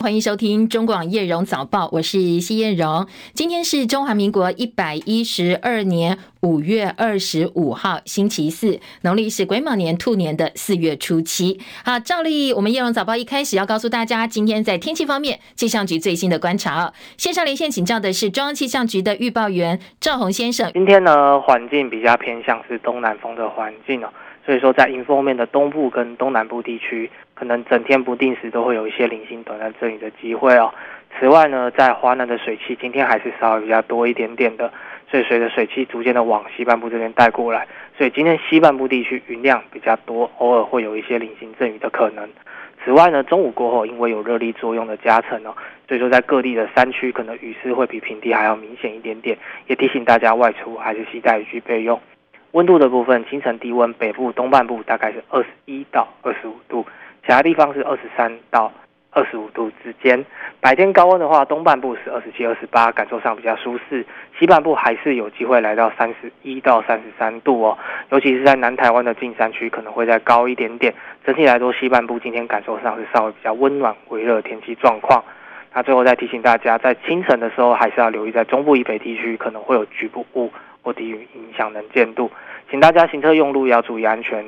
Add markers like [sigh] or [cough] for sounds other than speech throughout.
欢迎收听中广叶荣早报，我是谢燕荣。今天是中华民国一百一十二年五月二十五号，星期四，农历是癸卯年兔年的四月初七。好，照例我们叶荣早报一开始要告诉大家，今天在天气方面，气象局最新的观察。线上连线请教的是中央气象局的预报员赵宏先生。今天呢，环境比较偏向是东南风的环境哦。所以说，在迎风面的东部跟东南部地区，可能整天不定时都会有一些零星短暂阵雨的机会哦。此外呢，在华南的水汽今天还是稍微比较多一点点的，所以随着水汽逐渐的往西半部这边带过来，所以今天西半部地区云量比较多，偶尔会有一些零星阵雨的可能。此外呢，中午过后因为有热力作用的加成哦，所以说在各地的山区可能雨势会比平地还要明显一点点，也提醒大家外出还是携带雨具备用。温度的部分，清晨低温，北部东半部大概是二十一到二十五度，其他地方是二十三到二十五度之间。白天高温的话，东半部是二十七、二十八，感受上比较舒适；西半部还是有机会来到三十一到三十三度哦，尤其是在南台湾的近山区，可能会再高一点点。整体来说，西半部今天感受上是稍微比较温暖、微热天气状况。那最后再提醒大家，在清晨的时候，还是要留意在中部以北地区可能会有局部雾。或低云影响能见度，请大家行车用路要注意安全。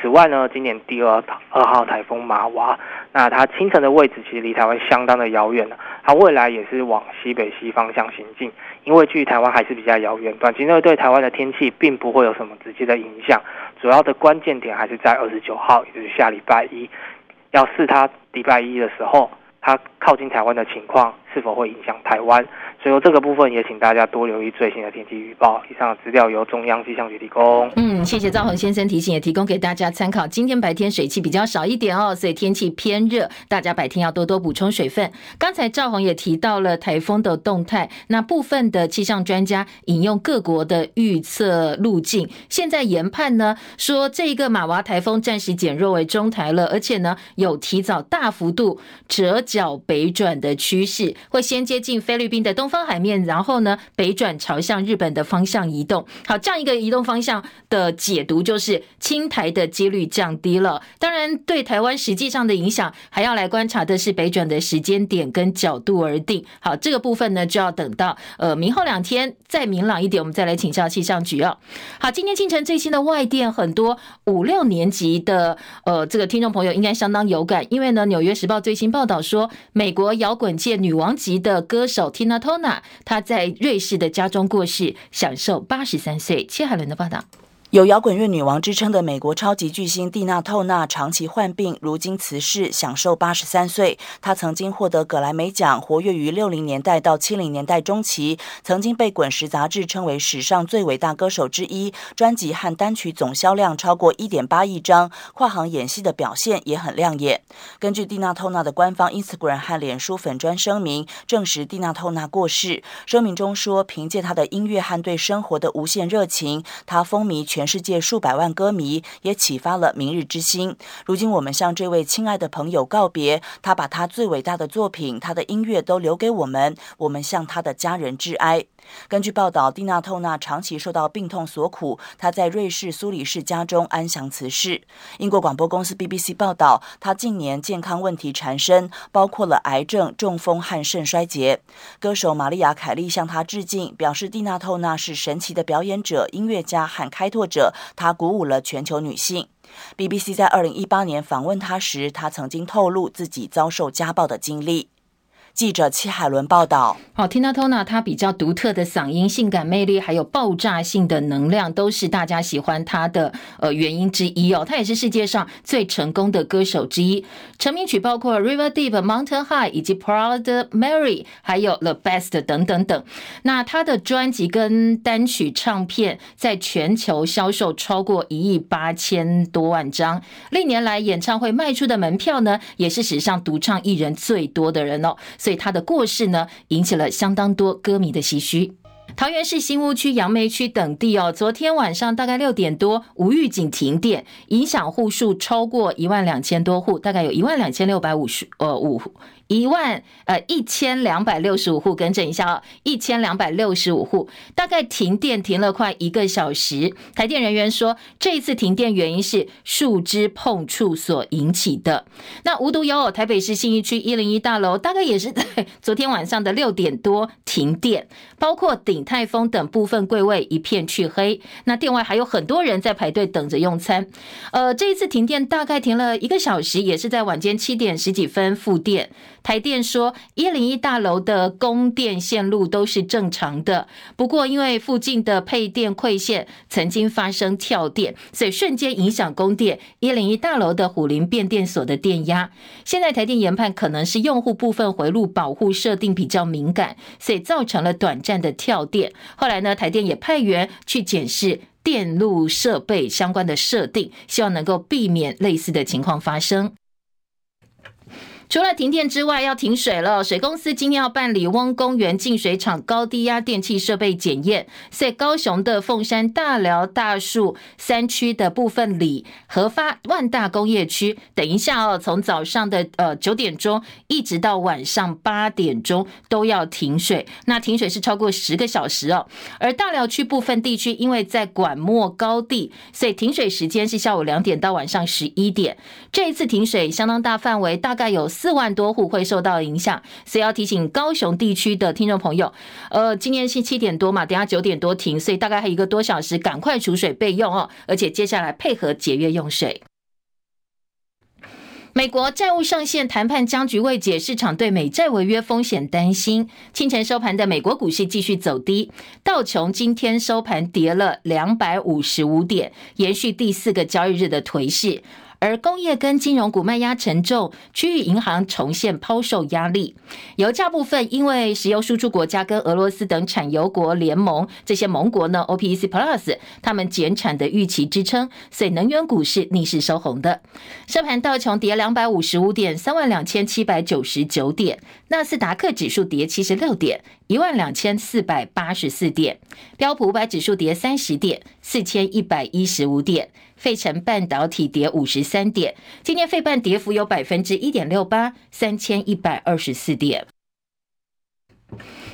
此外呢，今年第二二号台风玛娃，那它清晨的位置其实离台湾相当的遥远，它未来也是往西北西方向行进，因为距离台湾还是比较遥远，短期内对台湾的天气并不会有什么直接的影响。主要的关键点还是在二十九号，也就是下礼拜一，要视它礼拜一的时候，它靠近台湾的情况是否会影响台湾。所以这个部分也请大家多留意最新的天气预报。以上的资料由中央气象局提供。嗯，谢谢赵宏先生提醒，也提供给大家参考。今天白天水汽比较少一点哦，所以天气偏热，大家白天要多多补充水分。刚才赵宏也提到了台风的动态，那部分的气象专家引用各国的预测路径，现在研判呢说这个马娃台风暂时减弱为中台了，而且呢有提早大幅度折角北转的趋势，会先接近菲律宾的东。方海面，然后呢，北转朝向日本的方向移动。好，这样一个移动方向的解读就是轻台的几率降低了。当然，对台湾实际上的影响，还要来观察的是北转的时间点跟角度而定。好，这个部分呢，就要等到呃明后两天再明朗一点，我们再来请教气象局哦。好，今天清晨最新的外电，很多五六年级的呃这个听众朋友应该相当有感，因为呢，《纽约时报》最新报道说，美国摇滚界女王王级的歌手 Tina t o n a 他在瑞士的家中过世，享受八十三岁。切海伦的报道。有摇滚乐女王之称的美国超级巨星蒂娜·透纳长期患病，如今辞世，享寿八十三岁。她曾经获得葛莱美奖，活跃于六零年代到七零年代中期，曾经被《滚石》杂志称为史上最伟大歌手之一。专辑和单曲总销量超过一点八亿张，跨行演戏的表现也很亮眼。根据蒂娜·透纳的官方 Instagram 和脸书粉砖声明，证实蒂娜·透纳过世。声明中说，凭借她的音乐和对生活的无限热情，她风靡全。全世界数百万歌迷也启发了明日之星。如今我们向这位亲爱的朋友告别，他把他最伟大的作品、他的音乐都留给我们。我们向他的家人致哀。根据报道，蒂娜·透纳长期受到病痛所苦，她在瑞士苏黎世家中安详辞世。英国广播公司 BBC 报道，她近年健康问题缠身，包括了癌症、中风和肾衰竭。歌手玛丽亚·凯莉向她致敬，表示蒂娜·透纳是神奇的表演者、音乐家和开拓者，她鼓舞了全球女性。BBC 在二零一八年访问她时，她曾经透露自己遭受家暴的经历。记者戚海伦报道：好，Tina Turner 她比较独特的嗓音、性感魅力，还有爆炸性的能量，都是大家喜欢她的呃原因之一哦。她也是世界上最成功的歌手之一，成名曲包括《River Deep》、《Mountain High》以及《Proud Mary》，还有《The Best》等等等。那她的专辑跟单曲唱片在全球销售超过一亿八千多万张，历年来演唱会卖出的门票呢，也是史上独唱艺人最多的人哦。对他的过世呢，引起了相当多歌迷的唏嘘。桃园市新屋区、杨梅区等地哦，昨天晚上大概六点多，无预警停电，影响户数超过一万两千多户，大概有一万两千六百五十呃五。一万呃一千两百六十五户，更正一下哦，一千两百六十五户，大概停电停了快一个小时。台电人员说，这一次停电原因是树枝碰触所引起的。那无独有偶，台北市信义区一零一大楼大概也是在 [laughs] 昨天晚上的六点多停电，包括鼎泰丰等部分柜位一片黢黑。那店外还有很多人在排队等着用餐。呃，这一次停电大概停了一个小时，也是在晚间七点十几分复电。台电说，一零一大楼的供电线路都是正常的，不过因为附近的配电馈线曾经发生跳电，所以瞬间影响供电。一零一大楼的虎林变电所的电压，现在台电研判可能是用户部分回路保护设定比较敏感，所以造成了短暂的跳电。后来呢，台电也派员去检视电路设备相关的设定，希望能够避免类似的情况发生。除了停电之外，要停水了。水公司今天要办理翁公园净水厂高低压电气设备检验，在高雄的凤山大寮大树三区的部分里、核发万大工业区，等一下哦，从早上的呃九点钟一直到晚上八点钟都要停水。那停水是超过十个小时哦。而大寮区部分地区因为在管末高地，所以停水时间是下午两点到晚上十一点。这一次停水相当大范围，大概有。四万多户会受到影响，所以要提醒高雄地区的听众朋友，呃，今天是七点多嘛，等下九点多停，所以大概还一个多小时，赶快储水备用哦，而且接下来配合节约用水。美国债务上限谈判僵局未解，市场对美债违约风险担心。清晨收盘的美国股市继续走低，道琼今天收盘跌了两百五十五点，延续第四个交易日的颓势。而工业跟金融股卖压沉重，区域银行重现抛售压力。油价部分，因为石油输出国家跟俄罗斯等产油国联盟，这些盟国呢，OPEC Plus，他们减产的预期支撑，所以能源股是逆势收红的。收盘道琼跌两百五十五点，三万两千七百九十九点；纳斯达克指数跌七十六点，一万两千四百八十四点；标普五百指数跌三十点，四千一百一十五点。费城半导体跌五十三点，今天费半跌幅有百分之一点六八，三千一百二十四点。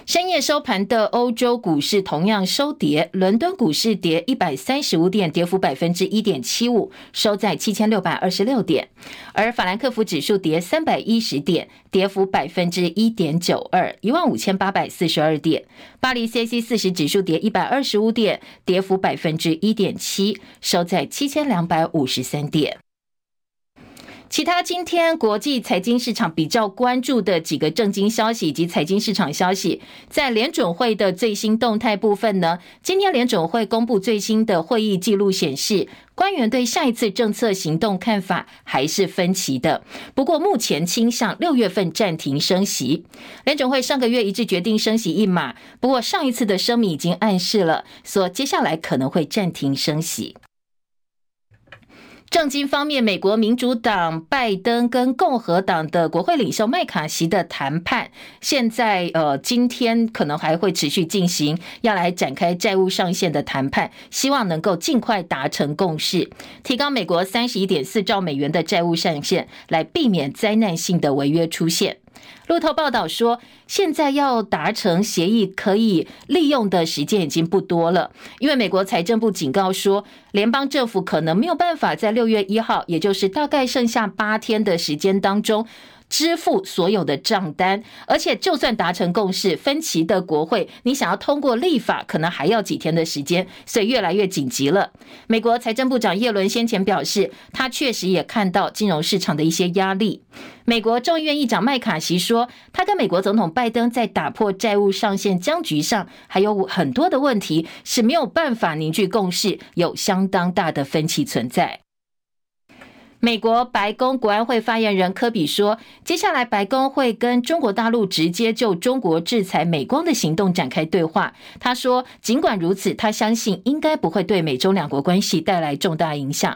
深夜收盘的欧洲股市同样收跌，伦敦股市跌一百三十五点，跌幅百分之一点七五，收在七千六百二十六点；而法兰克福指数跌三百一十点，跌幅百分之一点九二，一万五千八百四十二点；巴黎 CAC 四十指数跌一百二十五点，跌幅百分之一点七，收在七千两百五十三点。其他今天国际财经市场比较关注的几个政经消息以及财经市场消息，在联准会的最新动态部分呢，今天联准会公布最新的会议记录显示，官员对下一次政策行动看法还是分歧的。不过目前倾向六月份暂停升息。联准会上个月一致决定升息一码，不过上一次的声明已经暗示了，说接下来可能会暂停升息。政经方面，美国民主党拜登跟共和党的国会领袖麦卡锡的谈判，现在呃今天可能还会持续进行，要来展开债务上限的谈判，希望能够尽快达成共识，提高美国三十一点四兆美元的债务上限，来避免灾难性的违约出现。路透报道说，现在要达成协议可以利用的时间已经不多了，因为美国财政部警告说，联邦政府可能没有办法在六月一号，也就是大概剩下八天的时间当中。支付所有的账单，而且就算达成共识，分歧的国会，你想要通过立法，可能还要几天的时间，所以越来越紧急了。美国财政部长耶伦先前表示，他确实也看到金融市场的一些压力。美国众议院议长麦卡锡说，他跟美国总统拜登在打破债务上限僵局上，还有很多的问题是没有办法凝聚共识，有相当大的分歧存在。美国白宫国安会发言人科比说，接下来白宫会跟中国大陆直接就中国制裁美光的行动展开对话。他说，尽管如此，他相信应该不会对美中两国关系带来重大影响。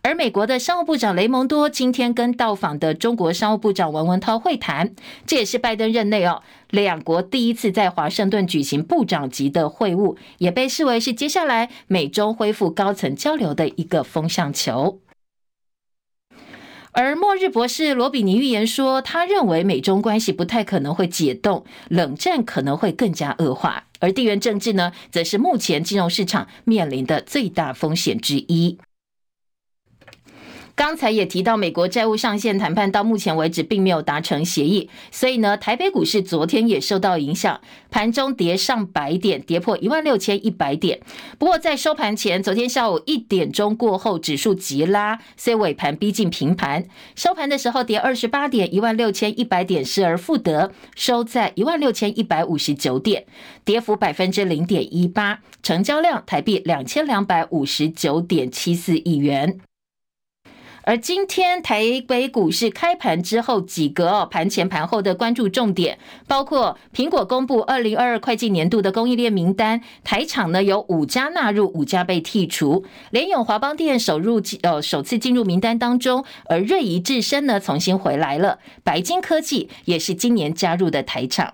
而美国的商务部长雷蒙多今天跟到访的中国商务部长王文涛会谈，这也是拜登任内哦，两国第一次在华盛顿举行部长级的会晤，也被视为是接下来美中恢复高层交流的一个风向球。而末日博士罗比尼预言说，他认为美中关系不太可能会解冻，冷战可能会更加恶化。而地缘政治呢，则是目前金融市场面临的最大风险之一。刚才也提到，美国债务上限谈判到目前为止并没有达成协议，所以呢，台北股市昨天也受到影响，盘中跌上百点，跌破一万六千一百点。不过在收盘前，昨天下午一点钟过后，指数急拉，所以尾盘逼近平盘，收盘的时候跌二十八点，一万六千一百点失而复得，收在一万六千一百五十九点，跌幅百分之零点一八，成交量台币两千两百五十九点七四亿元。而今天台北股市开盘之后，几个哦盘前盘后的关注重点，包括苹果公布二零二二会计年度的供应链名单，台厂呢有五家纳入，五家被剔除。联咏华邦电首入呃首次进入名单当中，而瑞仪智深呢重新回来了，白金科技也是今年加入的台厂。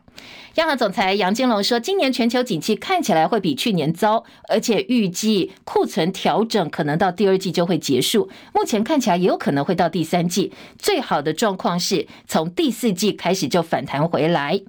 央行总裁杨金龙说，今年全球景气看起来会比去年糟，而且预计库存调整可能到第二季就会结束，目前看起来也有可能会到第三季，最好的状况是从第四季开始就反弹回来。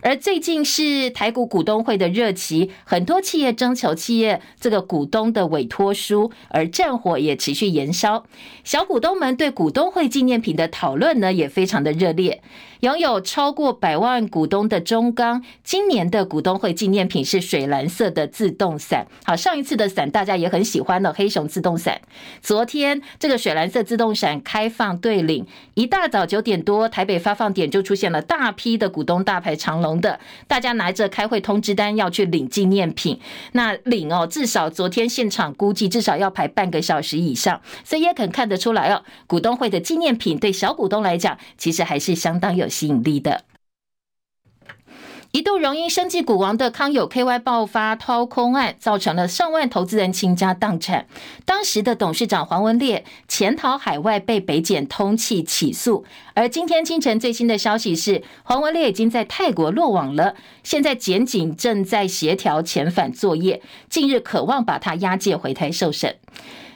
而最近是台股股东会的热期，很多企业征求企业这个股东的委托书，而战火也持续延烧。小股东们对股东会纪念品的讨论呢，也非常的热烈。拥有超过百万股东的中钢，今年的股东会纪念品是水蓝色的自动伞。好，上一次的伞大家也很喜欢的黑熊自动伞。昨天这个水蓝色自动伞开放对领，一大早九点多，台北发放点就出现了大批的股东大排长龙的，大家拿着开会通知单要去领纪念品。那领哦，至少昨天现场估计至少要排半个小时以上，所以也肯看得出来哦，股东会的纪念品对小股东来讲，其实还是相当有吸引力的。一度荣膺生技股王的康友 KY 爆发掏空案，造成了上万投资人倾家荡产。当时的董事长黄文烈潜逃海外，被北检通缉起诉。而今天清晨最新的消息是，黄文烈已经在泰国落网了。现在检警正在协调遣返作业，近日渴望把他押解回台受审。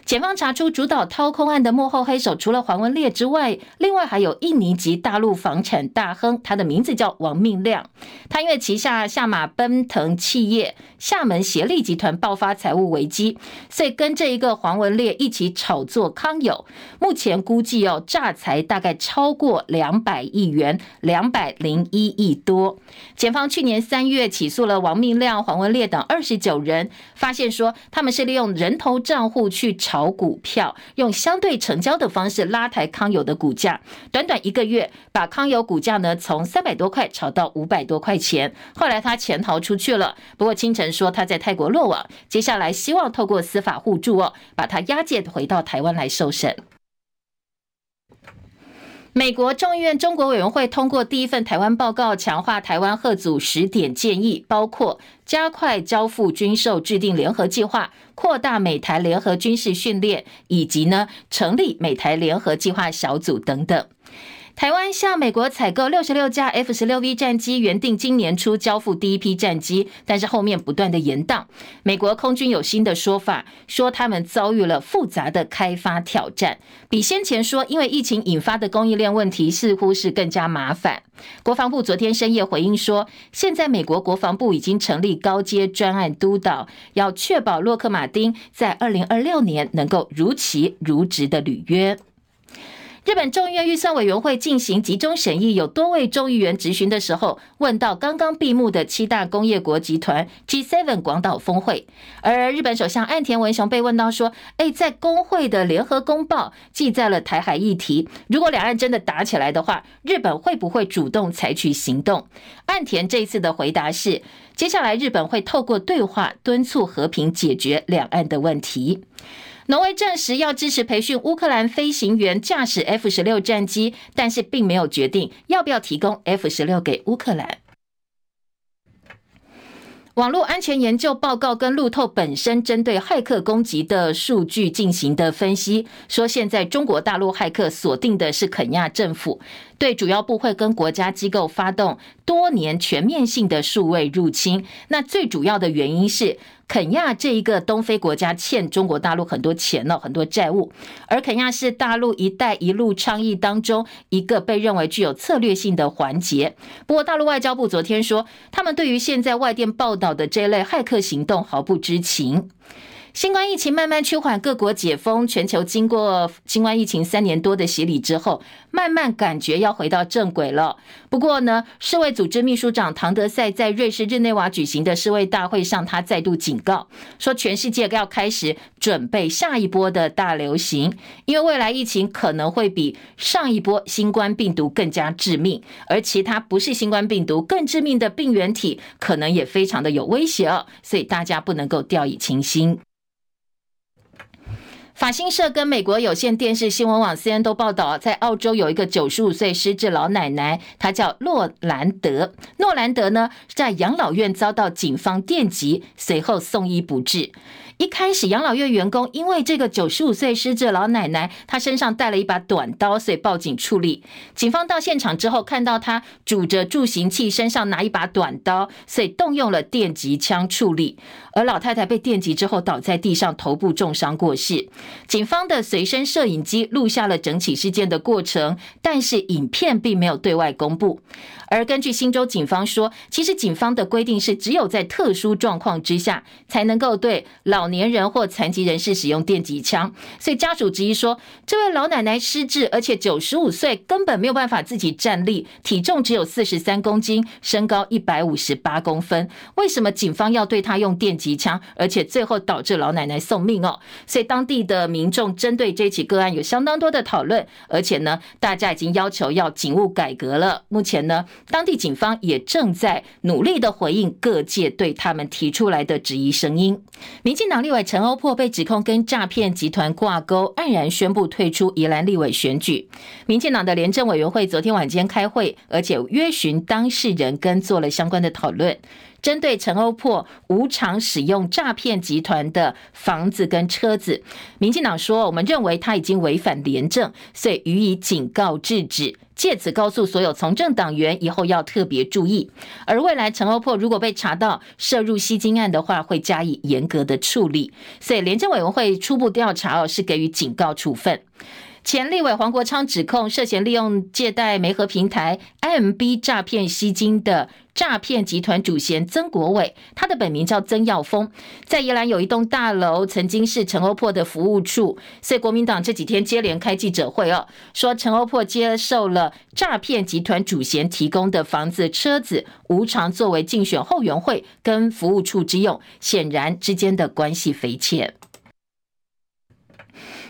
检方查出主导掏空案的幕后黑手，除了黄文烈之外，另外还有印尼籍大陆房产大亨，他的名字叫王命亮。他因为旗下下马奔腾企业厦门协力集团爆发财务危机，所以跟这一个黄文烈一起炒作康友。目前估计要诈财大概超过两百亿元，两百零一亿多。检方去年三月起诉了王命亮、黄文烈等二十九人，发现说他们是利用人头账户去炒。炒股票，用相对成交的方式拉抬康友的股价，短短一个月，把康友股价呢从三百多块炒到五百多块钱。后来他潜逃出去了，不过清晨说他在泰国落网，接下来希望透过司法互助哦，把他押解回到台湾来受审。美国众议院中国委员会通过第一份台湾报告，强化台湾贺组十点建议，包括加快交付军售、制定联合计划、扩大美台联合军事训练，以及呢成立美台联合计划小组等等。台湾向美国采购六十六架 F 十六 V 战机，原定今年初交付第一批战机，但是后面不断的延宕。美国空军有新的说法，说他们遭遇了复杂的开发挑战，比先前说因为疫情引发的供应链问题似乎是更加麻烦。国防部昨天深夜回应说，现在美国国防部已经成立高阶专案督导，要确保洛克马丁在二零二六年能够如期如职的履约。日本众议院预算委员会进行集中审议，有多位众议员质询的时候，问到刚刚闭幕的七大工业国集团 G7 广岛峰会，而日本首相岸田文雄被问到说：“哎，在工会的联合公报记载了台海议题，如果两岸真的打起来的话，日本会不会主动采取行动？”岸田这次的回答是：接下来日本会透过对话敦促和平解决两岸的问题。挪威证实要支持培训乌克兰飞行员驾驶 F 十六战机，但是并没有决定要不要提供 F 十六给乌克兰。网络安全研究报告跟路透本身针对骇客攻击的数据进行的分析，说现在中国大陆骇客锁定的是肯亚政府，对主要部会跟国家机构发动多年全面性的数位入侵。那最主要的原因是肯亚这一个东非国家欠中国大陆很多钱了，很多债务，而肯亚是大陆“一带一路”倡议当中一个被认为具有策略性的环节。不过，大陆外交部昨天说，他们对于现在外电报道的这类骇客行动毫不知情。新冠疫情慢慢趋缓，各国解封，全球经过新冠疫情三年多的洗礼之后，慢慢感觉要回到正轨了。不过呢，世卫组织秘书长唐德赛在瑞士日内瓦举行的世卫大会上，他再度警告说，全世界要开始准备下一波的大流行，因为未来疫情可能会比上一波新冠病毒更加致命，而其他不是新冠病毒更致命的病原体，可能也非常的有威胁哦。所以大家不能够掉以轻心。法新社跟美国有线电视新闻网 C N 都报道，在澳洲有一个九十五岁失智老奶奶，她叫诺兰德。诺兰德呢，在养老院遭到警方电击，随后送医不治。一开始，养老院员工因为这个九十五岁失智老奶奶，她身上带了一把短刀，所以报警处理。警方到现场之后，看到她拄着助行器，身上拿一把短刀，所以动用了电击枪处理。而老太太被电击之后倒在地上，头部重伤过世。警方的随身摄影机录下了整起事件的过程，但是影片并没有对外公布。而根据新州警方说，其实警方的规定是，只有在特殊状况之下，才能够对老年人或残疾人士使用电击枪。所以家属质疑说，这位老奶奶失智，而且九十五岁，根本没有办法自己站立，体重只有四十三公斤，身高一百五十八公分，为什么警方要对她用电击枪，而且最后导致老奶奶送命哦？所以当地的民众针对这起个案有相当多的讨论，而且呢，大家已经要求要警务改革了。目前呢，当地警方也正在努力的回应各界对他们提出来的质疑声音。民进党立委陈欧珀被指控跟诈骗集团挂钩，黯然宣布退出宜兰立委选举。民进党的廉政委员会昨天晚间开会，而且约询当事人跟做了相关的讨论。针对陈欧珀无偿使用诈骗集团的房子跟车子，民进党说，我们认为他已经违反廉政，所以予以警告制止，借此告诉所有从政党员以后要特别注意。而未来陈欧珀如果被查到涉入吸金案的话，会加以严格的处理。所以廉政委员会初步调查哦，是给予警告处分。前立委黄国昌指控涉嫌利用借贷媒合平台 IMB 诈骗吸金的。诈骗集团主嫌曾国伟，他的本名叫曾耀峰，在宜兰有一栋大楼，曾经是陈欧珀的服务处。所以国民党这几天接连开记者会哦，说陈欧珀接受了诈骗集团主嫌提供的房子、车子，无偿作为竞选后援会跟服务处之用，显然之间的关系匪浅。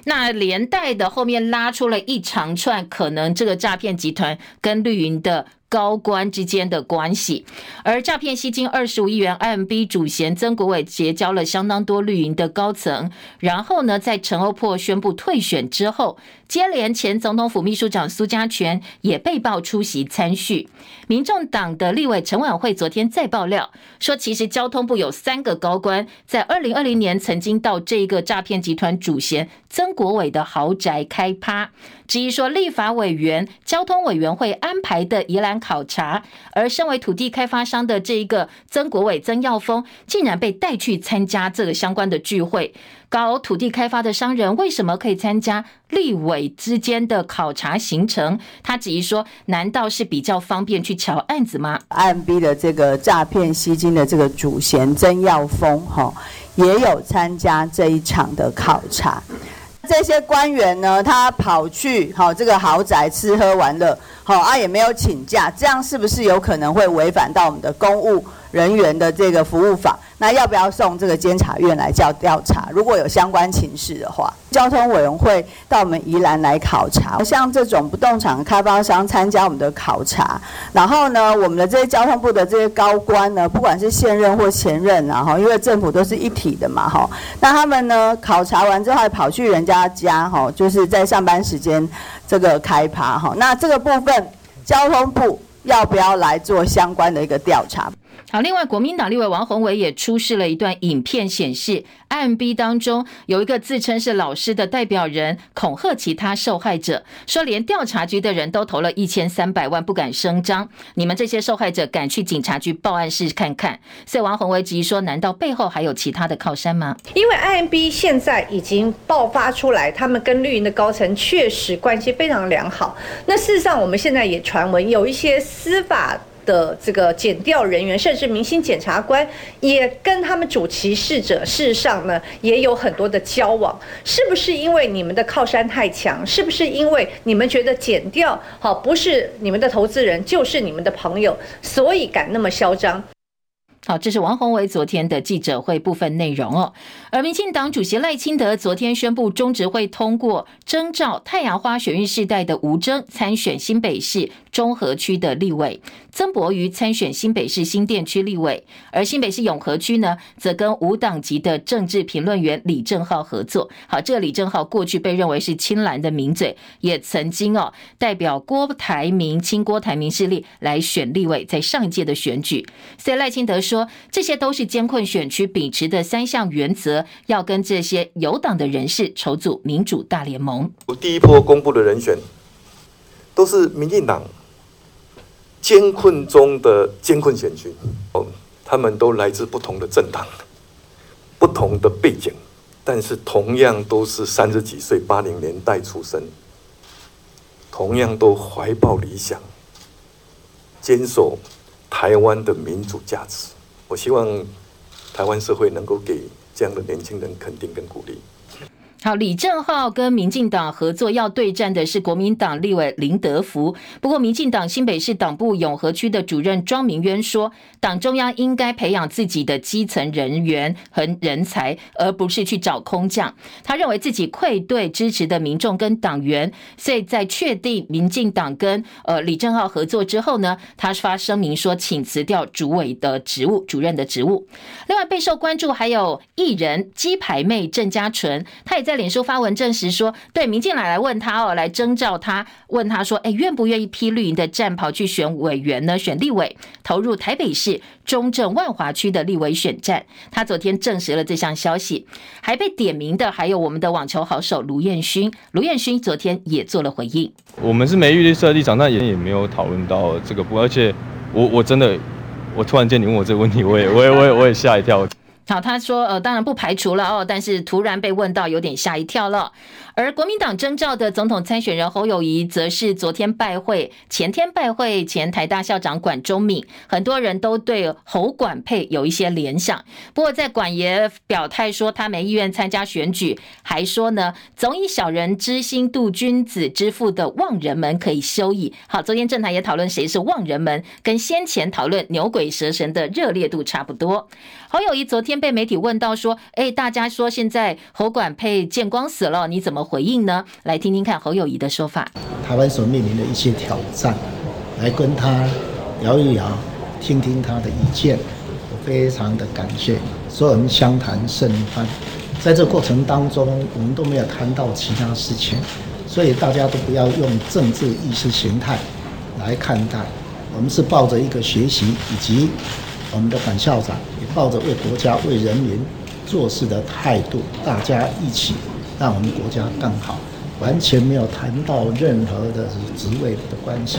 那连带的后面拉出了一长串，可能这个诈骗集团跟绿营的。高官之间的关系，而诈骗吸金二十五亿元，IMB 主嫌曾国伟结交了相当多绿营的高层，然后呢，在陈欧破宣布退选之后，接连前总统府秘书长苏家全也被曝出席参叙。民众党的立委陈琬惠昨天再爆料说，其实交通部有三个高官在二零二零年曾经到这个诈骗集团主嫌曾国伟的豪宅开趴。质疑说，立法委员、交通委员会安排的宜兰考察，而身为土地开发商的这一个曾国伟、曾耀峰，竟然被带去参加这个相关的聚会。搞土地开发的商人为什么可以参加立委之间的考察行程？他质疑说，难道是比较方便去乔案子吗？IMB 的这个诈骗吸金的这个主嫌曾耀峰，哈，也有参加这一场的考察。这些官员呢，他跑去好这个豪宅吃喝玩乐，好啊也没有请假，这样是不是有可能会违反到我们的公务人员的这个服务法？那要不要送这个监察院来叫调查？如果有相关情事的话，交通委员会到我们宜兰来考察，像这种不动产开发商参加我们的考察，然后呢，我们的这些交通部的这些高官呢，不管是现任或前任啊，哈，因为政府都是一体的嘛，哈，那他们呢考察完之后还跑去人家家，哈，就是在上班时间这个开趴，哈，那这个部分交通部要不要来做相关的一个调查？好，另外，国民党立委王宏伟也出示了一段影片，显示 IMB 当中有一个自称是老师的代表人恐吓其他受害者，说连调查局的人都投了一千三百万，不敢声张。你们这些受害者敢去警察局报案试看看？所以王鸿薇质疑说，难道背后还有其他的靠山吗？因为 IMB 现在已经爆发出来，他们跟绿营的高层确实关系非常良好。那事实上，我们现在也传闻有一些司法。的这个检调人员，甚至明星检察官，也跟他们主其事者，事实上呢，也有很多的交往。是不是因为你们的靠山太强？是不是因为你们觉得检调好不是你们的投资人，就是你们的朋友，所以敢那么嚣张？好，这是王鸿薇昨天的记者会部分内容哦。而民进党主席赖清德昨天宣布，中执会通过征召太阳花学运世代的吴峥参选新北市中和区的立委，曾博瑜参选新北市新店区立委。而新北市永和区呢，则跟无党籍的政治评论员李正浩合作。好，这个李正浩过去被认为是亲蓝的名嘴，也曾经哦代表郭台铭亲郭台铭势力来选立委，在上一届的选举。所以赖清德说。说这些都是艰困选区秉持的三项原则，要跟这些有党的人士筹组民主大联盟。我第一波公布的人选，都是民进党艰困中的艰困选区，哦，他们都来自不同的政党，不同的背景，但是同样都是三十几岁，八零年代出生，同样都怀抱理想，坚守台湾的民主价值。我希望台湾社会能够给这样的年轻人肯定跟鼓励。好，李正浩跟民进党合作要对战的是国民党立委林德福。不过，民进党新北市党部永和区的主任庄明渊说，党中央应该培养自己的基层人员和人才，而不是去找空降。他认为自己愧对支持的民众跟党员，所以在确定民进党跟呃李正浩合作之后呢，他发声明说，请辞掉主委的职务、主任的职务。另外备受关注还有艺人鸡排妹郑家纯，他也在。在脸书发文证实说，对民进党来问他哦，来征召他，问他说，哎，愿不愿意披绿营的战袍去选委员呢？选立委，投入台北市中正万华区的立委选战。他昨天证实了这项消息，还被点名的还有我们的网球好手卢彦勋。卢彦勋昨天也做了回应。我们是没预设立场，但也也没有讨论到这个部分。而且我我真的，我突然间你问我这个问题，我也我也我也我也吓一跳。好，他说，呃，当然不排除了哦，但是突然被问到，有点吓一跳了。而国民党征召的总统参选人侯友谊，则是昨天拜会，前天拜会前台大校长管中闵，很多人都对侯管配有一些联想。不过在管爷表态说他没意愿参加选举，还说呢，总以小人之心度君子之腹的望人们可以休矣。好，昨天政坛也讨论谁是望人们，跟先前讨论牛鬼蛇神的热烈度差不多。侯友谊昨天被媒体问到说，哎，大家说现在侯管配见光死了，你怎么回应呢？来听听看侯友谊的说法。台湾所面临的一些挑战，来跟他聊一聊，听听他的意见，我非常的感谢。所有人相谈甚欢，在这过程当中，我们都没有谈到其他事情，所以大家都不要用政治意识形态来看待。我们是抱着一个学习以及。我们的反校长也抱着为国家、为人民做事的态度，大家一起让我们国家更好，完全没有谈到任何的职位的关系。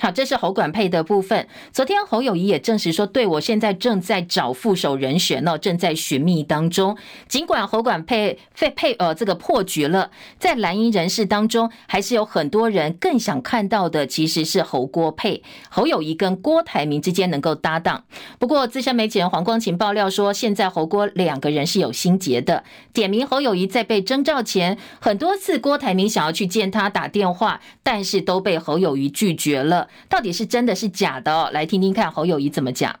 好，这是侯管配的部分。昨天侯友谊也证实说，对，我现在正在找副手人选呢，正在寻觅当中。尽管侯管配配配呃这个破局了，在蓝营人士当中，还是有很多人更想看到的，其实是侯郭配，侯友谊跟郭台铭之间能够搭档。不过资深媒体人黄光芹爆料说，现在侯郭两个人是有心结的，点名侯友谊在被征召前，很多次郭台铭想要去见他打电话，但是都被侯友谊拒绝了。到底是真的是假的？来听听看侯友谊怎么讲。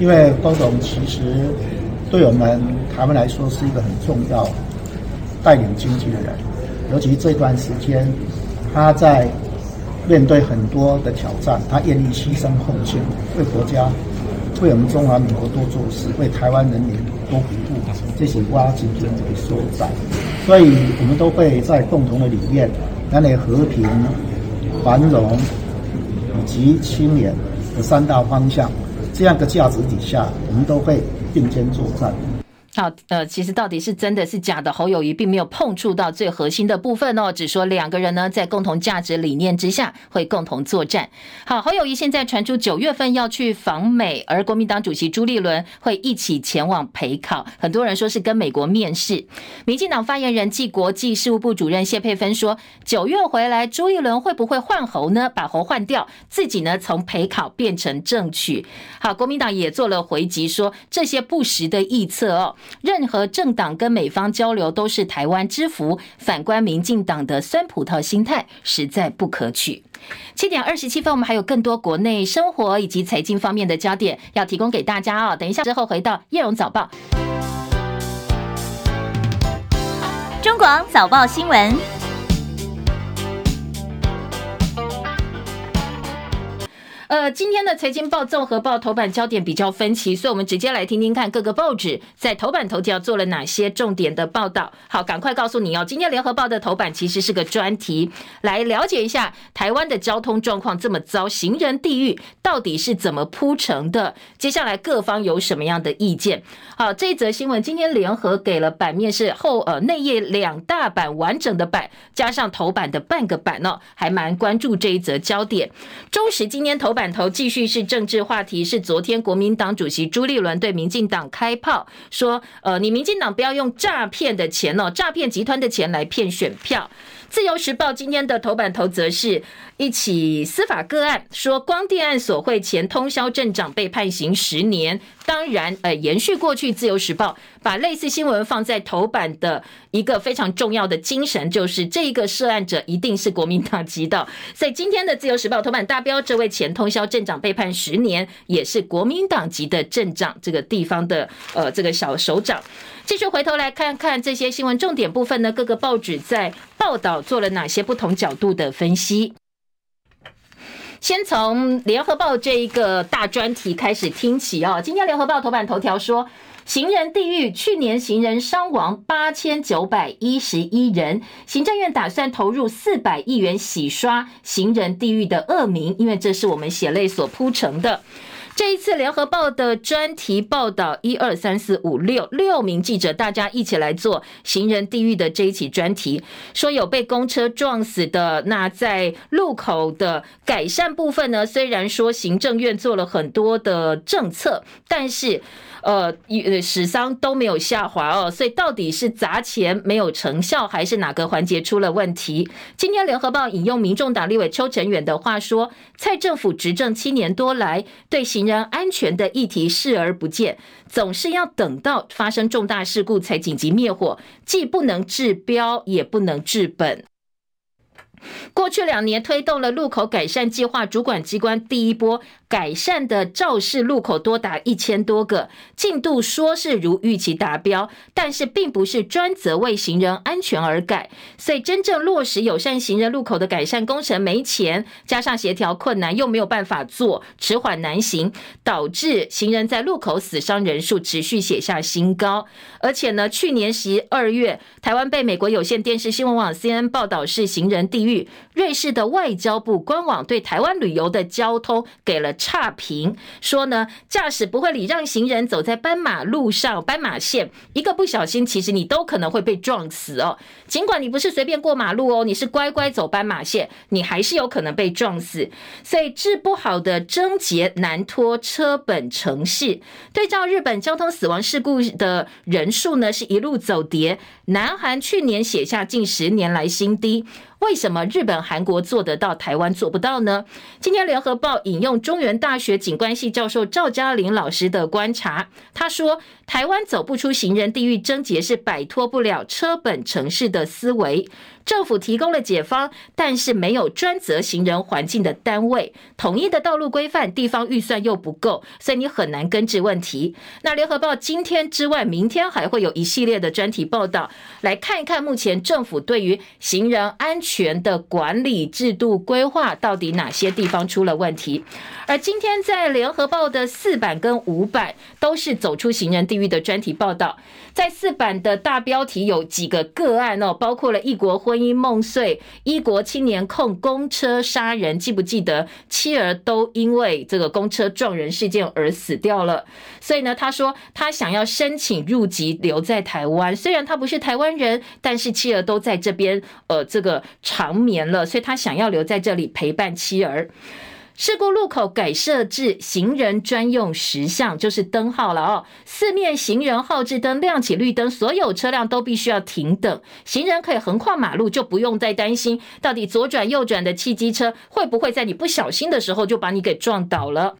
因为郭总其实对我们台湾来说是一个很重要带领经济的人，尤其这段时间他在面对很多的挑战，他愿意牺牲奉献，为国家、为我们中华民国多做事，为台湾人民多服务，这是挖井的所在。所以我们都会在共同的理念，那里和平、繁荣。以及青年的三大方向，这样的价值底下，我们都会并肩作战。好，呃，其实到底是真的是假的？侯友宜并没有碰触到最核心的部分哦，只说两个人呢在共同价值理念之下会共同作战。好，侯友宜现在传出九月份要去访美，而国民党主席朱立伦会一起前往陪考，很多人说是跟美国面试。民进党发言人暨国际事务部主任谢佩芬说，九月回来，朱立伦会不会换侯呢？把侯换掉，自己呢从陪考变成正取。好，国民党也做了回击，说这些不实的臆测哦。任何政党跟美方交流都是台湾之福，反观民进党的酸葡萄心态实在不可取。七点二十七分，我们还有更多国内生活以及财经方面的焦点要提供给大家哦。等一下之后回到叶荣早报，中广早报新闻。呃，今天的财经报综合报头版焦点比较分歧，所以我们直接来听听看各个报纸在头版头条做了哪些重点的报道。好，赶快告诉你哦，今天联合报的头版其实是个专题，来了解一下台湾的交通状况这么糟，行人地狱到底是怎么铺成的？接下来各方有什么样的意见？好，这一则新闻今天联合给了版面是后呃内页两大版完整的版，加上头版的半个版哦，还蛮关注这一则焦点。中时今天头。版头继续是政治话题，是昨天国民党主席朱立伦对民进党开炮，说：“呃，你民进党不要用诈骗的钱哦，诈骗集团的钱来骗选票。”自由时报今天的头版头则是一起司法个案，说光电案索贿前通宵镇长被判刑十年。当然，呃，延续过去自由时报把类似新闻放在头版的一个非常重要的精神，就是这一个涉案者一定是国民党籍的。所以今天的自由时报头版大标，这位前通宵镇长被判十年，也是国民党籍的镇长，这个地方的呃这个小首长。继续回头来看看这些新闻重点部分呢，各个报纸在报道做了哪些不同角度的分析？先从联合报这一个大专题开始听起哦。今天联合报头版头条说，行人地狱，去年行人伤亡八千九百一十一人，行政院打算投入四百亿元洗刷行人地狱的恶名，因为这是我们血泪所铺成的。这一次联合报的专题报道，一二三四五六六名记者，大家一起来做行人地狱的这一起专题，说有被公车撞死的。那在路口的改善部分呢？虽然说行政院做了很多的政策，但是。呃，死伤都没有下滑哦，所以到底是砸钱没有成效，还是哪个环节出了问题？今天联合报引用民众党立委邱成远的话说：“蔡政府执政七年多来，对行人安全的议题视而不见，总是要等到发生重大事故才紧急灭火，既不能治标，也不能治本。”过去两年推动了路口改善计划，主管机关第一波改善的肇事路口多达一千多个，进度说是如预期达标，但是并不是专责为行人安全而改，所以真正落实友善行人路口的改善工程没钱，加上协调困难又没有办法做，迟缓难行，导致行人在路口死伤人数持续写下新高。而且呢，去年十二月，台湾被美国有线电视新闻网 CNN 报道是行人地狱。瑞士的外交部官网对台湾旅游的交通给了差评，说呢，驾驶不会礼让行人走在斑马路上，斑马线一个不小心，其实你都可能会被撞死哦。尽管你不是随便过马路哦，你是乖乖走斑马线，你还是有可能被撞死。所以治不好的症结难脱车本成事。对照日本交通死亡事故的人数呢，是一路走跌，南韩去年写下近十年来新低。为什么日本、韩国做得到，台湾做不到呢？今天联合报引用中原大学景观系教授赵嘉玲老师的观察，他说，台湾走不出行人地域症结，是摆脱不了车本城市的思维。政府提供了解方，但是没有专责行人环境的单位，统一的道路规范，地方预算又不够，所以你很难根治问题。那联合报今天之外，明天还会有一系列的专题报道，来看一看目前政府对于行人安全的管理制度规划到底哪些地方出了问题。而今天在联合报的四版跟五版都是走出行人地狱的专题报道，在四版的大标题有几个个案哦，包括了异国婚。姻梦碎，一国青年控公车杀人，记不记得妻儿都因为这个公车撞人事件而死掉了？所以呢，他说他想要申请入籍留在台湾，虽然他不是台湾人，但是妻儿都在这边呃这个长眠了，所以他想要留在这里陪伴妻儿。事故路口改设置行人专用十项，就是灯号了哦。四面行人号志灯亮起绿灯，所有车辆都必须要停等，行人可以横跨马路，就不用再担心到底左转右转的汽机车会不会在你不小心的时候就把你给撞倒了。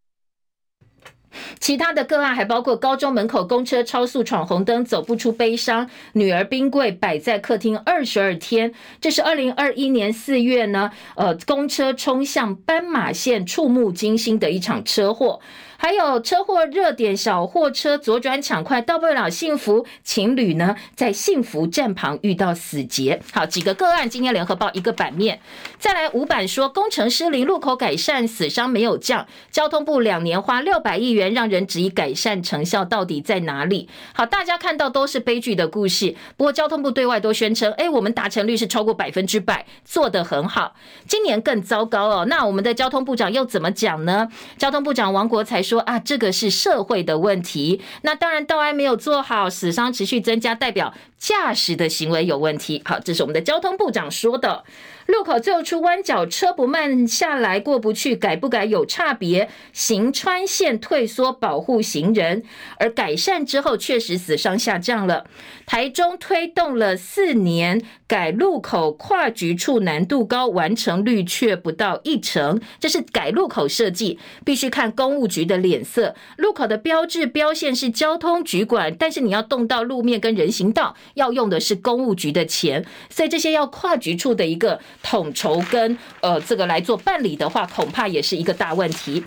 其他的个案还包括高中门口公车超速闯红灯，走不出悲伤，女儿冰柜摆在客厅二十二天。这是二零二一年四月呢，呃，公车冲向斑马线，触目惊心的一场车祸。还有车祸热点，小货车左转抢快到不了幸福，情侣呢在幸福站旁遇到死结。好，几个个案，今天联合报一个版面。再来五版说工程失灵，路口改善死伤没有降，交通部两年花六百亿元，让人质疑改善成效到底在哪里？好，大家看到都是悲剧的故事。不过交通部对外都宣称，哎，我们达成率是超过百分之百，做得很好。今年更糟糕哦。那我们的交通部长又怎么讲呢？交通部长王国材。说啊，这个是社会的问题。那当然，道安没有做好，死伤持续增加，代表驾驶的行为有问题。好，这是我们的交通部长说的。路口最后出弯角，车不慢下来过不去，改不改有差别。行穿线退缩保护行人，而改善之后确实死伤下降了。台中推动了四年改路口跨局处难度高，完成率却不到一成。这是改路口设计，必须看公务局的脸色。路口的标志标线是交通局管，但是你要动到路面跟人行道，要用的是公务局的钱，所以这些要跨局处的一个。统筹跟呃这个来做办理的话，恐怕也是一个大问题。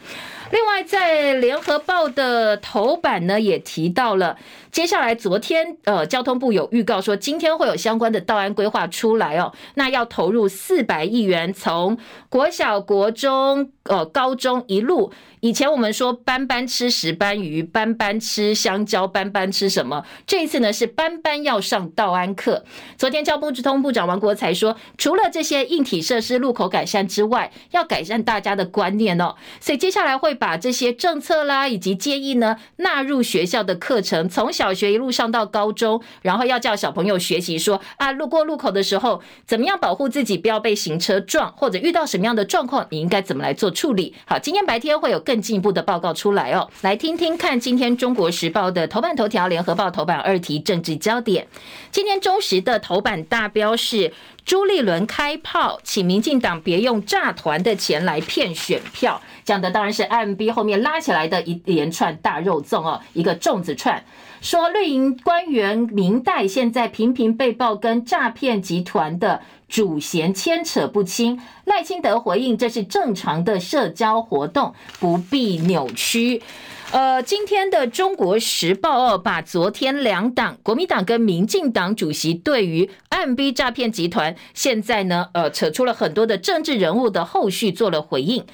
另外，在联合报的头版呢，也提到了，接下来昨天呃交通部有预告说，今天会有相关的道安规划出来哦，那要投入四百亿元，从国小、国中、呃高中一路。以前我们说班班吃石斑鱼，班班吃香蕉，班班吃什么？这一次呢是班班要上道安课。昨天交通部长王国材说，除了这些硬体设施、路口改善之外，要改善大家的观念哦。所以接下来会把这些政策啦以及建议呢纳入学校的课程，从小学一路上到高中，然后要叫小朋友学习说啊，路过路口的时候怎么样保护自己，不要被行车撞，或者遇到什么样的状况，你应该怎么来做处理。好，今天白天会有更。更进一步的报告出来哦，来听听看今天《中国时报》的头版头条，《联合报》头版二题政治焦点。今天中时的头版大标是朱立伦开炮，请民进党别用诈团的钱来骗选票，讲的当然是 M B 后面拉起来的一连串大肉粽哦，一个粽子串。说绿营官员明代现在频频被曝跟诈骗集团的主嫌牵扯不清，赖清德回应这是正常的社交活动，不必扭曲。呃，今天的《中国时报》哦，把昨天两党国民党跟民进党主席对于 MB 诈骗集团现在呢，呃，扯出了很多的政治人物的后续做了回应。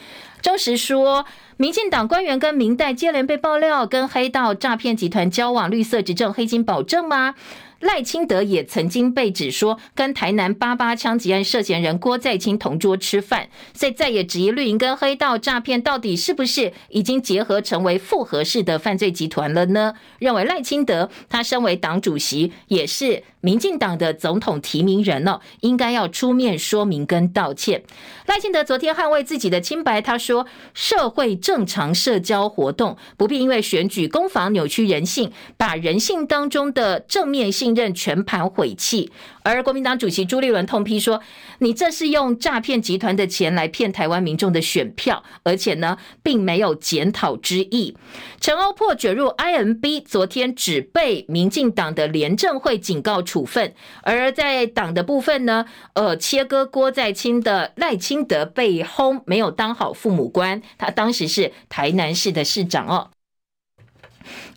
中时说。民进党官员跟民代接连被爆料，跟黑道诈骗集团交往，绿色执政黑金保证吗？赖清德也曾经被指说跟台南八八枪击案涉嫌人郭在清同桌吃饭，所以再也质疑绿营跟黑道诈骗到底是不是已经结合成为复合式的犯罪集团了呢？认为赖清德他身为党主席，也是民进党的总统提名人哦，应该要出面说明跟道歉。赖清德昨天捍卫自己的清白，他说社会正常社交活动不必因为选举攻防扭曲人性，把人性当中的正面性。信任全盘毁弃，而国民党主席朱立伦痛批说：“你这是用诈骗集团的钱来骗台湾民众的选票，而且呢，并没有检讨之意。”陈欧珀卷入 IMB，昨天只被民进党的廉政会警告处分，而在党的部分呢，呃，切割郭在清的赖清德被轰，没有当好父母官，他当时是台南市的市长哦。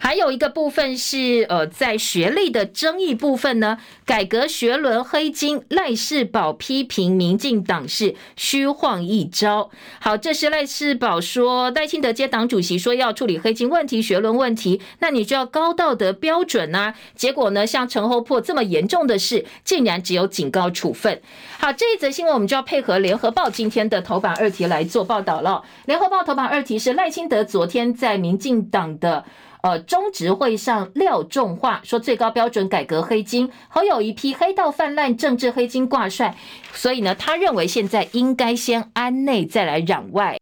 还有一个部分是呃，在学历的争议部分呢，改革学伦黑金，赖世宝批评民进党是虚晃一招。好，这是赖世宝说，赖清德接党主席说要处理黑金问题、学伦问题，那你就要高道德标准啊。结果呢，像陈厚珀这么严重的事，竟然只有警告处分。好，这一则新闻我们就要配合联合报今天的头版二题来做报道了。联合报头版二题是赖清德昨天在民进党的。呃，中执会上廖仲话，说最高标准改革黑金，好有一批黑道泛滥，政治黑金挂帅，所以呢，他认为现在应该先安内，再来攘外。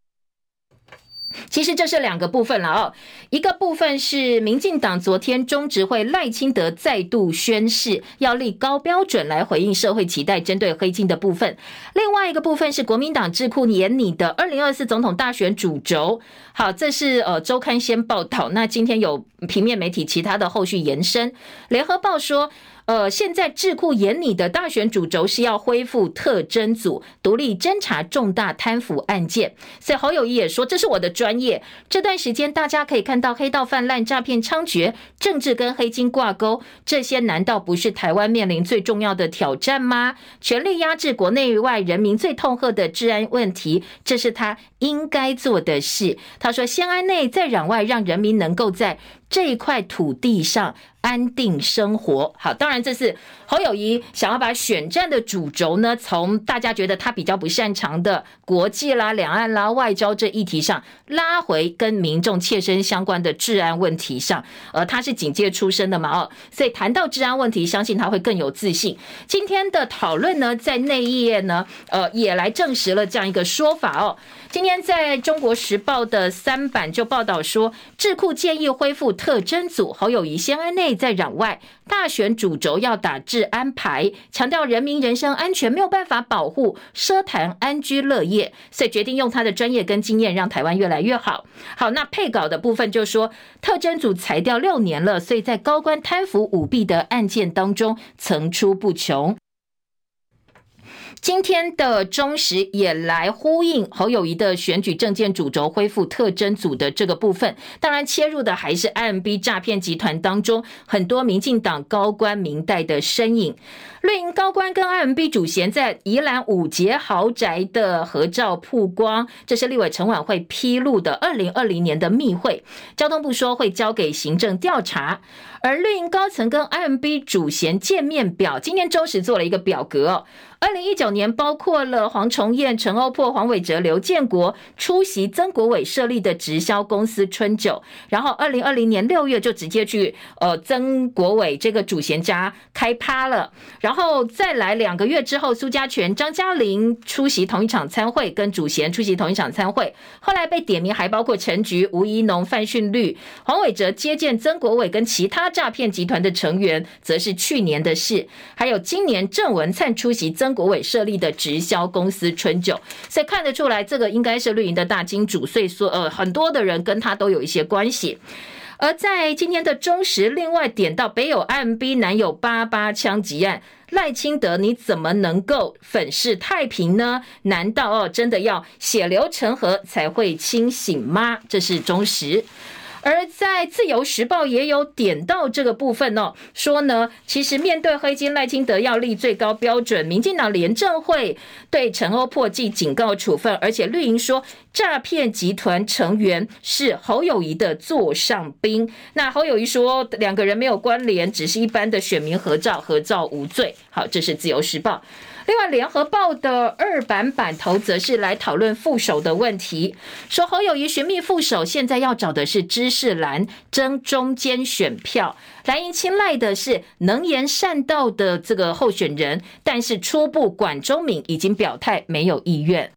其实这是两个部分了哦，一个部分是民进党昨天中执会赖清德再度宣誓要立高标准来回应社会期待，针对黑金的部分；另外一个部分是国民党智库研拟的二零二四总统大选主轴。好，这是呃周刊先报道，那今天有平面媒体其他的后续延伸。联合报说。呃，现在智库眼里的大选主轴是要恢复特侦组独立侦查重大贪腐案件，所以侯友宜也说，这是我的专业。这段时间大家可以看到黑道泛滥、诈骗猖獗，政治跟黑金挂钩，这些难道不是台湾面临最重要的挑战吗？全力压制国内外人民最痛恨的治安问题，这是他应该做的事。他说：“先安内，再攘外，让人民能够在。”这一块土地上安定生活，好，当然这是侯友宜想要把选战的主轴呢，从大家觉得他比较不擅长的国际啦、两岸啦、外交这议题上拉回跟民众切身相关的治安问题上，呃，他是警界出身的嘛，哦，所以谈到治安问题，相信他会更有自信。今天的讨论呢，在内页呢，呃，也来证实了这样一个说法哦。今天天在中国时报的三版就报道说，智库建议恢复特征组，侯友宜先安内再攘外，大选主轴要打治安牌，强调人民人身安全没有办法保护，奢谈安居乐业，所以决定用他的专业跟经验，让台湾越来越好。好，那配稿的部分就说，特征组裁掉六年了，所以在高官贪腐舞弊的案件当中层出不穷。今天的中时也来呼应侯友谊的选举证件主轴，恢复特征组的这个部分。当然，切入的还是 IMB 诈骗集团当中很多民进党高官民代的身影。绿营高官跟 IMB 主嫌在宜兰五结豪宅的合照曝光，这是立委陈琬惠披露的二零二零年的密会。交通部说会交给行政调查。而绿营高层跟 IMB 主嫌见面表，今天周时做了一个表格哦。二零一九年，包括了黄重彦、陈欧珀、黄伟哲、刘建国出席曾国伟设立的直销公司春酒，然后二零二零年六月就直接去呃曾国伟这个主嫌家开趴了，然后再来两个月之后，苏家全、张嘉玲出席同一场餐会，跟主嫌出席同一场餐会，后来被点名还包括陈菊、吴怡农、范训绿、黄伟哲接见曾国伟跟其他诈骗集团的成员，则是去年的事，还有今年郑文灿出席曾。国伟设立的直销公司春酒，所以看得出来，这个应该是绿营的大金主，所以说呃，很多的人跟他都有一些关系。而在今天的中时，另外点到北有 IMB，南有八八枪击案，赖清德你怎么能够粉饰太平呢？难道哦真的要血流成河才会清醒吗？这是忠实。而在自由时报也有点到这个部分哦，说呢，其实面对黑金赖清德要立最高标准，民进党廉政会对陈欧破记警告处分，而且绿营说诈骗集团成员是侯友宜的座上宾。那侯友宜说两个人没有关联，只是一般的选民合照，合照无罪。好，这是自由时报。另外，《联合报》的二版版头则是来讨论副手的问题，说侯友谊寻觅副手，现在要找的是知识蓝争中间选票，蓝营青睐的是能言善道的这个候选人，但是初步管中敏已经表态没有意愿。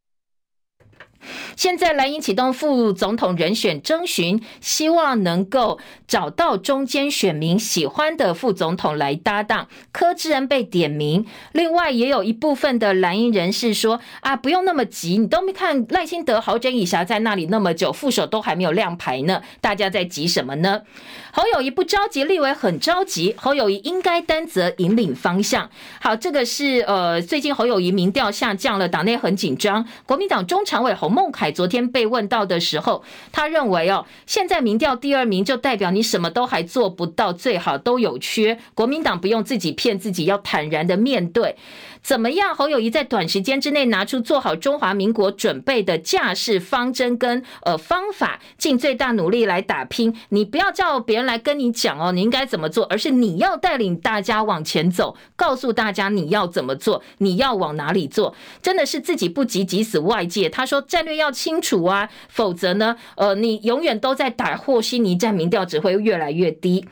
现在蓝营启动副总统人选征询，希望能够找到中间选民喜欢的副总统来搭档。柯志恩被点名，另外也有一部分的蓝营人士说：“啊，不用那么急，你都没看赖清德好整以霞在那里那么久，副手都还没有亮牌呢，大家在急什么呢？”侯友谊不着急，立委很着急。侯友谊应该担责引领方向。好，这个是呃，最近侯友谊民调下降了，党内很紧张。国民党中常委洪。孟凯昨天被问到的时候，他认为哦，现在民调第二名就代表你什么都还做不到，最好都有缺。国民党不用自己骗自己，要坦然的面对。怎么样？侯友谊在短时间之内拿出做好中华民国准备的架势方针跟呃方法，尽最大努力来打拼。你不要叫别人来跟你讲哦，你应该怎么做，而是你要带领大家往前走，告诉大家你要怎么做，你要往哪里做。真的是自己不急急死外界。他说战略要清楚啊，否则呢，呃，你永远都在打和稀泥战，民调只会越来越低。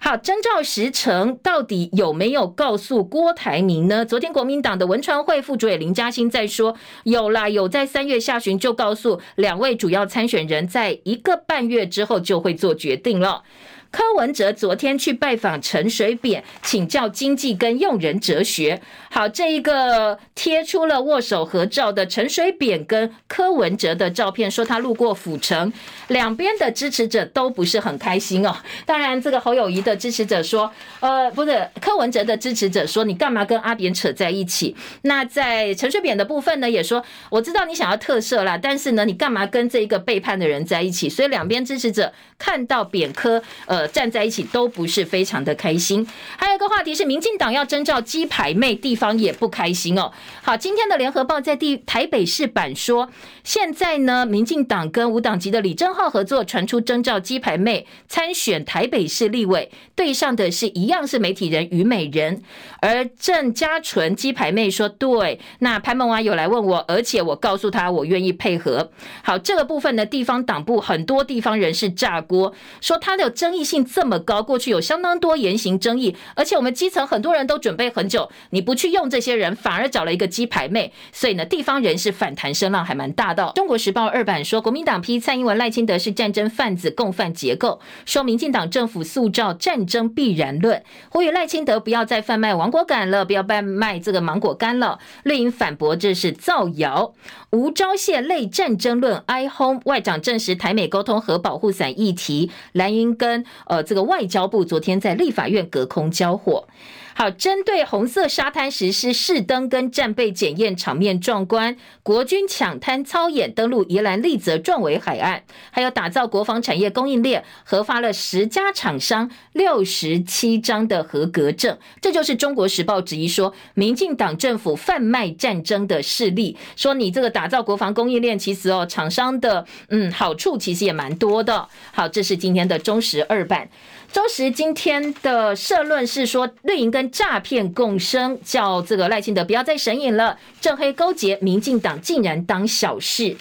好，征兆时程到底有没有告诉郭台铭呢？昨天国民党的文传会副主委林嘉欣在说，有啦，有在三月下旬就告诉两位主要参选人，在一个半月之后就会做决定了。柯文哲昨天去拜访陈水扁，请教经济跟用人哲学。好，这一个贴出了握手合照的陈水扁跟柯文哲的照片，说他路过府城，两边的支持者都不是很开心哦。当然，这个侯友宜的支持者说，呃，不是柯文哲的支持者说，你干嘛跟阿扁扯在一起？那在陈水扁的部分呢，也说我知道你想要特赦啦，但是呢，你干嘛跟这一个背叛的人在一起？所以两边支持者看到扁柯，呃。站在一起都不是非常的开心。还有一个话题是，民进党要征召鸡排妹，地方也不开心哦。好，今天的联合报在地台北市版说，现在呢，民进党跟无党籍的李正浩合作，传出征召鸡排妹参选台北市立委，对上的是一样是媒体人虞美人，而郑家纯鸡排妹说对。那潘孟安有来问我，而且我告诉他我愿意配合。好，这个部分呢，地方党部很多地方人士炸锅，说他的争议。性这么高，过去有相当多言行争议，而且我们基层很多人都准备很久，你不去用这些人，反而找了一个鸡排妹，所以呢，地方人士反弹声浪还蛮大的。中国时报二版说，国民党批蔡英文赖清德是战争贩子共犯结构，说民进党政府塑造战争必然论，呼吁赖清德不要再贩卖亡国感了，不要贩卖这个芒果干了。绿营反驳这是造谣，吴钊燮类战争论哀轰，外长证实台美沟通和保护伞议题，蓝营跟。呃，这个外交部昨天在立法院隔空交火。好，针对红色沙滩实施试登跟战备检验，场面壮观。国军抢滩操演登陆宜兰丽泽壮围海岸，还有打造国防产业供应链，核发了十家厂商六十七张的合格证。这就是中国时报质疑说，民进党政府贩卖战争的势力，说你这个打造国防供应链，其实哦，厂商的嗯好处其实也蛮多的。好，这是今天的中时二版。中时今天的社论是说，绿营跟诈骗共生，叫这个赖清德不要再神隐了，正黑勾结，民进党竟然当小事。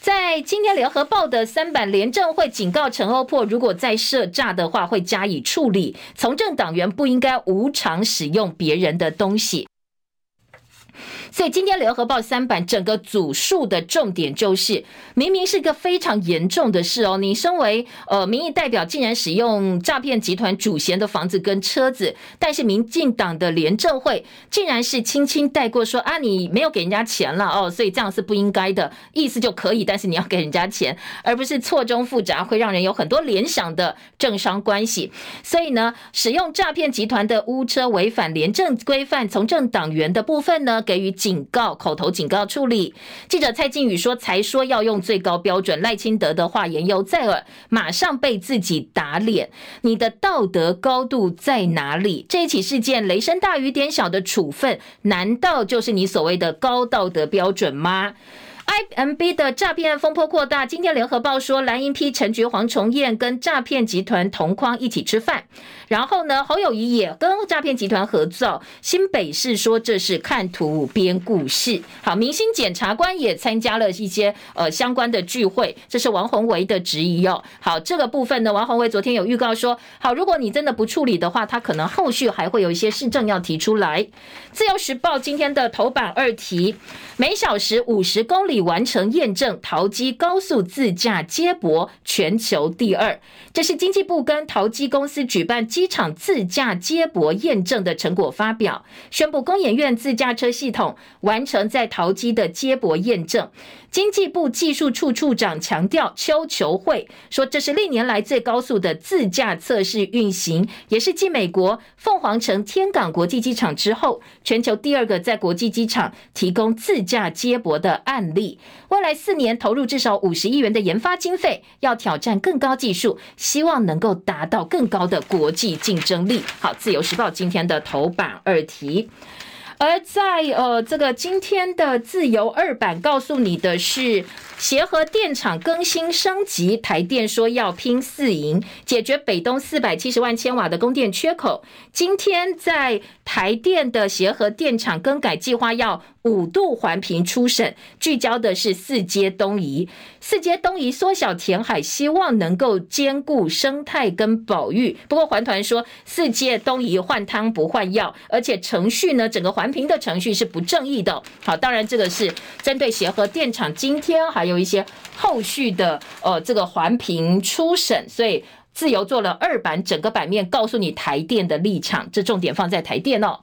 在今天联合报的三版，廉政会警告陈欧珀，如果再设诈的话，会加以处理。从政党员不应该无偿使用别人的东西。所以今天联合报三版整个组述的重点就是，明明是个非常严重的事哦。你身为呃民意代表，竟然使用诈骗集团主嫌的房子跟车子，但是民进党的廉政会竟然是轻轻带过说啊，你没有给人家钱了哦，所以这样是不应该的，意思就可以，但是你要给人家钱，而不是错综复杂，会让人有很多联想的政商关系。所以呢，使用诈骗集团的屋车违反廉政规范，从政党员的部分呢，给予。警告，口头警告处理。记者蔡靖宇说：“才说要用最高标准，赖清德的话言犹在耳，马上被自己打脸。你的道德高度在哪里？这一起事件雷声大雨点小的处分，难道就是你所谓的高道德标准吗？” IMB 的诈骗风波扩大，今天联合报说蓝营批陈菊、黄重彦跟诈骗集团同框一起吃饭，然后呢，侯友谊也跟诈骗集团合作。新北市说这是看图编故事。好，明星检察官也参加了一些呃相关的聚会，这是王宏维的质疑哦。好，这个部分呢，王宏维昨天有预告说，好，如果你真的不处理的话，他可能后续还会有一些事证要提出来。自由时报今天的头版二题，每小时五十公里。已完成验证，桃机高速自驾接驳全球第二。这是经济部跟桃机公司举办机场自驾接驳验证的成果发表，宣布工研院自驾车系统完成在桃机的接驳验证。经济部技术处处长强调，秋求会说，这是历年来最高速的自驾测试运行，也是继美国凤凰城天港国际机场之后，全球第二个在国际机场提供自驾接驳的案例。未来四年投入至少五十亿元的研发经费，要挑战更高技术，希望能够达到更高的国际竞争力。好，自由时报今天的头版二题。而在呃这个今天的自由二版告诉你的是，协和电厂更新升级，台电说要拼四营，解决北东四百七十万千瓦的供电缺口。今天在台电的协和电厂更改计划要五度环评初审，聚焦的是四阶东移。四阶东移缩小填海，希望能够兼顾生态跟保育。不过环团说，四阶东移换汤不换药，而且程序呢，整个环评的程序是不正义的。好，当然这个是针对协和电厂今天还。有一些后续的呃，这个环评初审，所以自由做了二版，整个版面告诉你台电的立场，这重点放在台电哦。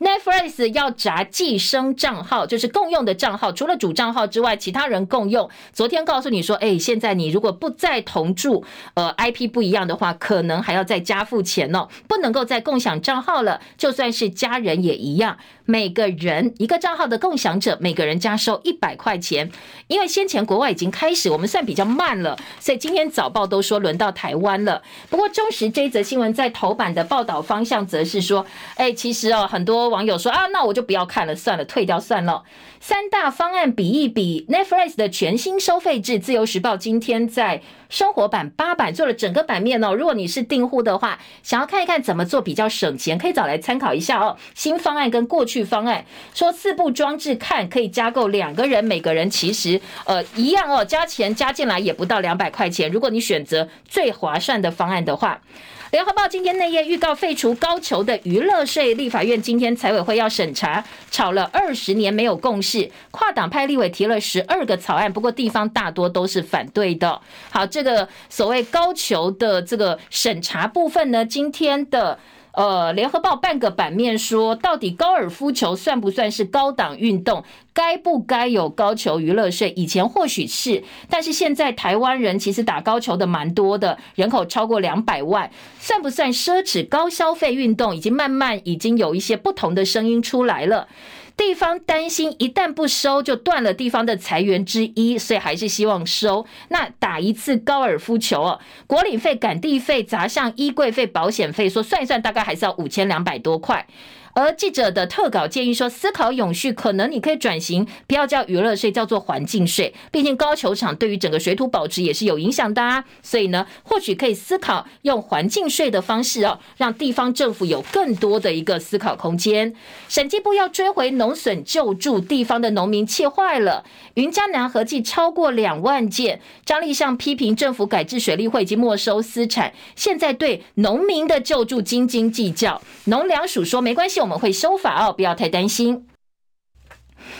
Netflix 要闸寄生账号，就是共用的账号，除了主账号之外，其他人共用。昨天告诉你说，哎，现在你如果不再同住，呃，IP 不一样的话，可能还要再加付钱哦，不能够再共享账号了。就算是家人也一样，每个人一个账号的共享者，每个人加收一百块钱。因为先前国外已经开始，我们算比较慢了，所以今天早报都说轮到台湾了。不过中时这一则新闻在头版的报道方向则是说，哎，其实哦，很多。网友说啊，那我就不要看了，算了，退掉算了。三大方案比一比，Netflix 的全新收费制，自由时报今天在生活版八版做了整个版面哦。如果你是订户的话，想要看一看怎么做比较省钱，可以找来参考一下哦。新方案跟过去方案说四部装置看可以加购两个人，每个人其实呃一样哦，加钱加进来也不到两百块钱。如果你选择最划算的方案的话。联合报今天内页预告废除高球的娱乐税，立法院今天财委会要审查，吵了二十年没有共识，跨党派立委提了十二个草案，不过地方大多都是反对的。好，这个所谓高球的这个审查部分呢，今天的。呃，联合报半个版面说，到底高尔夫球算不算是高档运动？该不该有高球娱乐税？以前或许是，但是现在台湾人其实打高球的蛮多的，人口超过两百万，算不算奢侈高消费运动？已经慢慢已经有一些不同的声音出来了。地方担心一旦不收就断了地方的财源之一，所以还是希望收。那打一次高尔夫球哦，国领费、赶地费砸向衣柜费、保险费，说算一算大概还是要五千两百多块。而记者的特稿建议说，思考永续，可能你可以转型，不要叫娱乐税，叫做环境税。毕竟高球场对于整个水土保持也是有影响的啊。所以呢，或许可以思考用环境税的方式哦，让地方政府有更多的一个思考空间。审计部要追回农损救助，地方的农民气坏了。云嘉南合计超过两万件，张立相批评政府改制水利会已经没收私产，现在对农民的救助斤斤计较。农粮署说没关系。我们会修法哦，不要太担心。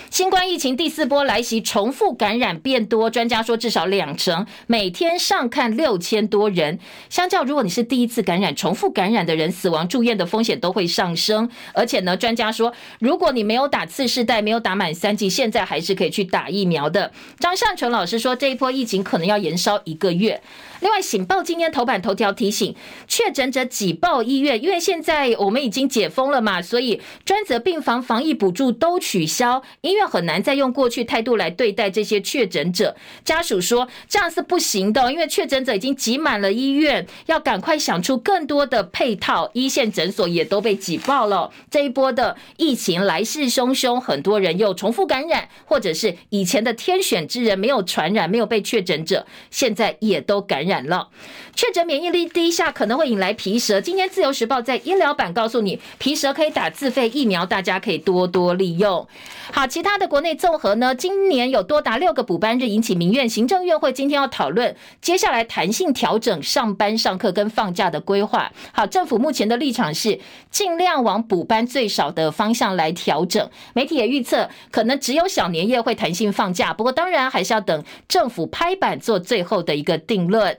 新冠疫情第四波来袭，重复感染变多，专家说至少两成，每天上看六千多人。相较，如果你是第一次感染、重复感染的人，死亡住院的风险都会上升。而且呢，专家说，如果你没有打次世代，没有打满三剂，现在还是可以去打疫苗的。张善成老师说，这一波疫情可能要延烧一个月。另外，《醒报》今天头版头条提醒，确诊者挤爆医院，因为现在我们已经解封了嘛，所以专责病房防疫补助都取消，医院很难再用过去态度来对待这些确诊者。家属说这样是不行的，因为确诊者已经挤满了医院，要赶快想出更多的配套。一线诊所也都被挤爆了，这一波的疫情来势汹汹，很多人又重复感染，或者是以前的天选之人没有传染，没有被确诊者，现在也都感。染了，确诊免疫力低下可能会引来皮蛇。今天自由时报在医疗版告诉你，皮蛇可以打自费疫苗，大家可以多多利用。好，其他的国内综合呢，今年有多达六个补班日引起民怨，行政院会今天要讨论接下来弹性调整上班上课跟放假的规划。好，政府目前的立场是尽量往补班最少的方向来调整。媒体也预测可能只有小年夜会弹性放假，不过当然还是要等政府拍板做最后的一个定论。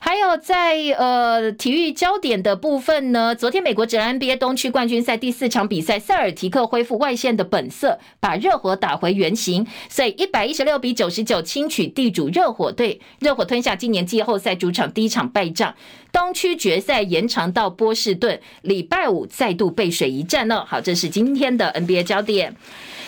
还有在呃体育焦点的部分呢，昨天美国职 NBA 东区冠军赛第四场比赛，塞尔提克恢复外线的本色，把热火打回原形，所以一百一十六比九十九轻取地主热火队，热火吞下今年季后赛主场第一场败仗。东区决赛延长到波士顿，礼拜五再度背水一战呢。好，这是今天的 NBA 焦点。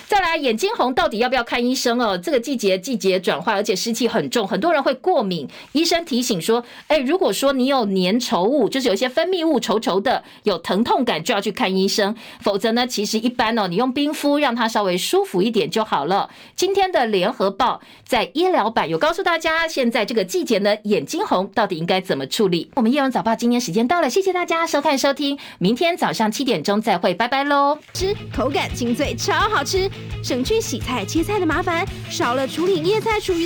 再来，眼睛红到底要不要看医生哦？这个季节季节转换，而且湿气很重，很多人会过敏。医生提醒说，哎，如果说你有粘稠物，就是有些分泌物稠稠的，有疼痛感，就要去看医生。否则呢，其实一般哦，你用冰敷让它稍微舒服一点就好了。今天的联合报在医疗版有告诉大家，现在这个季节呢，眼睛红到底应该怎么处理？我们叶荣早报今天时间到了，谢谢大家收看收听，明天早上七点钟再会，拜拜喽！吃口感清脆，超好吃。省去洗菜切菜的麻烦，少了处理叶菜厨余的。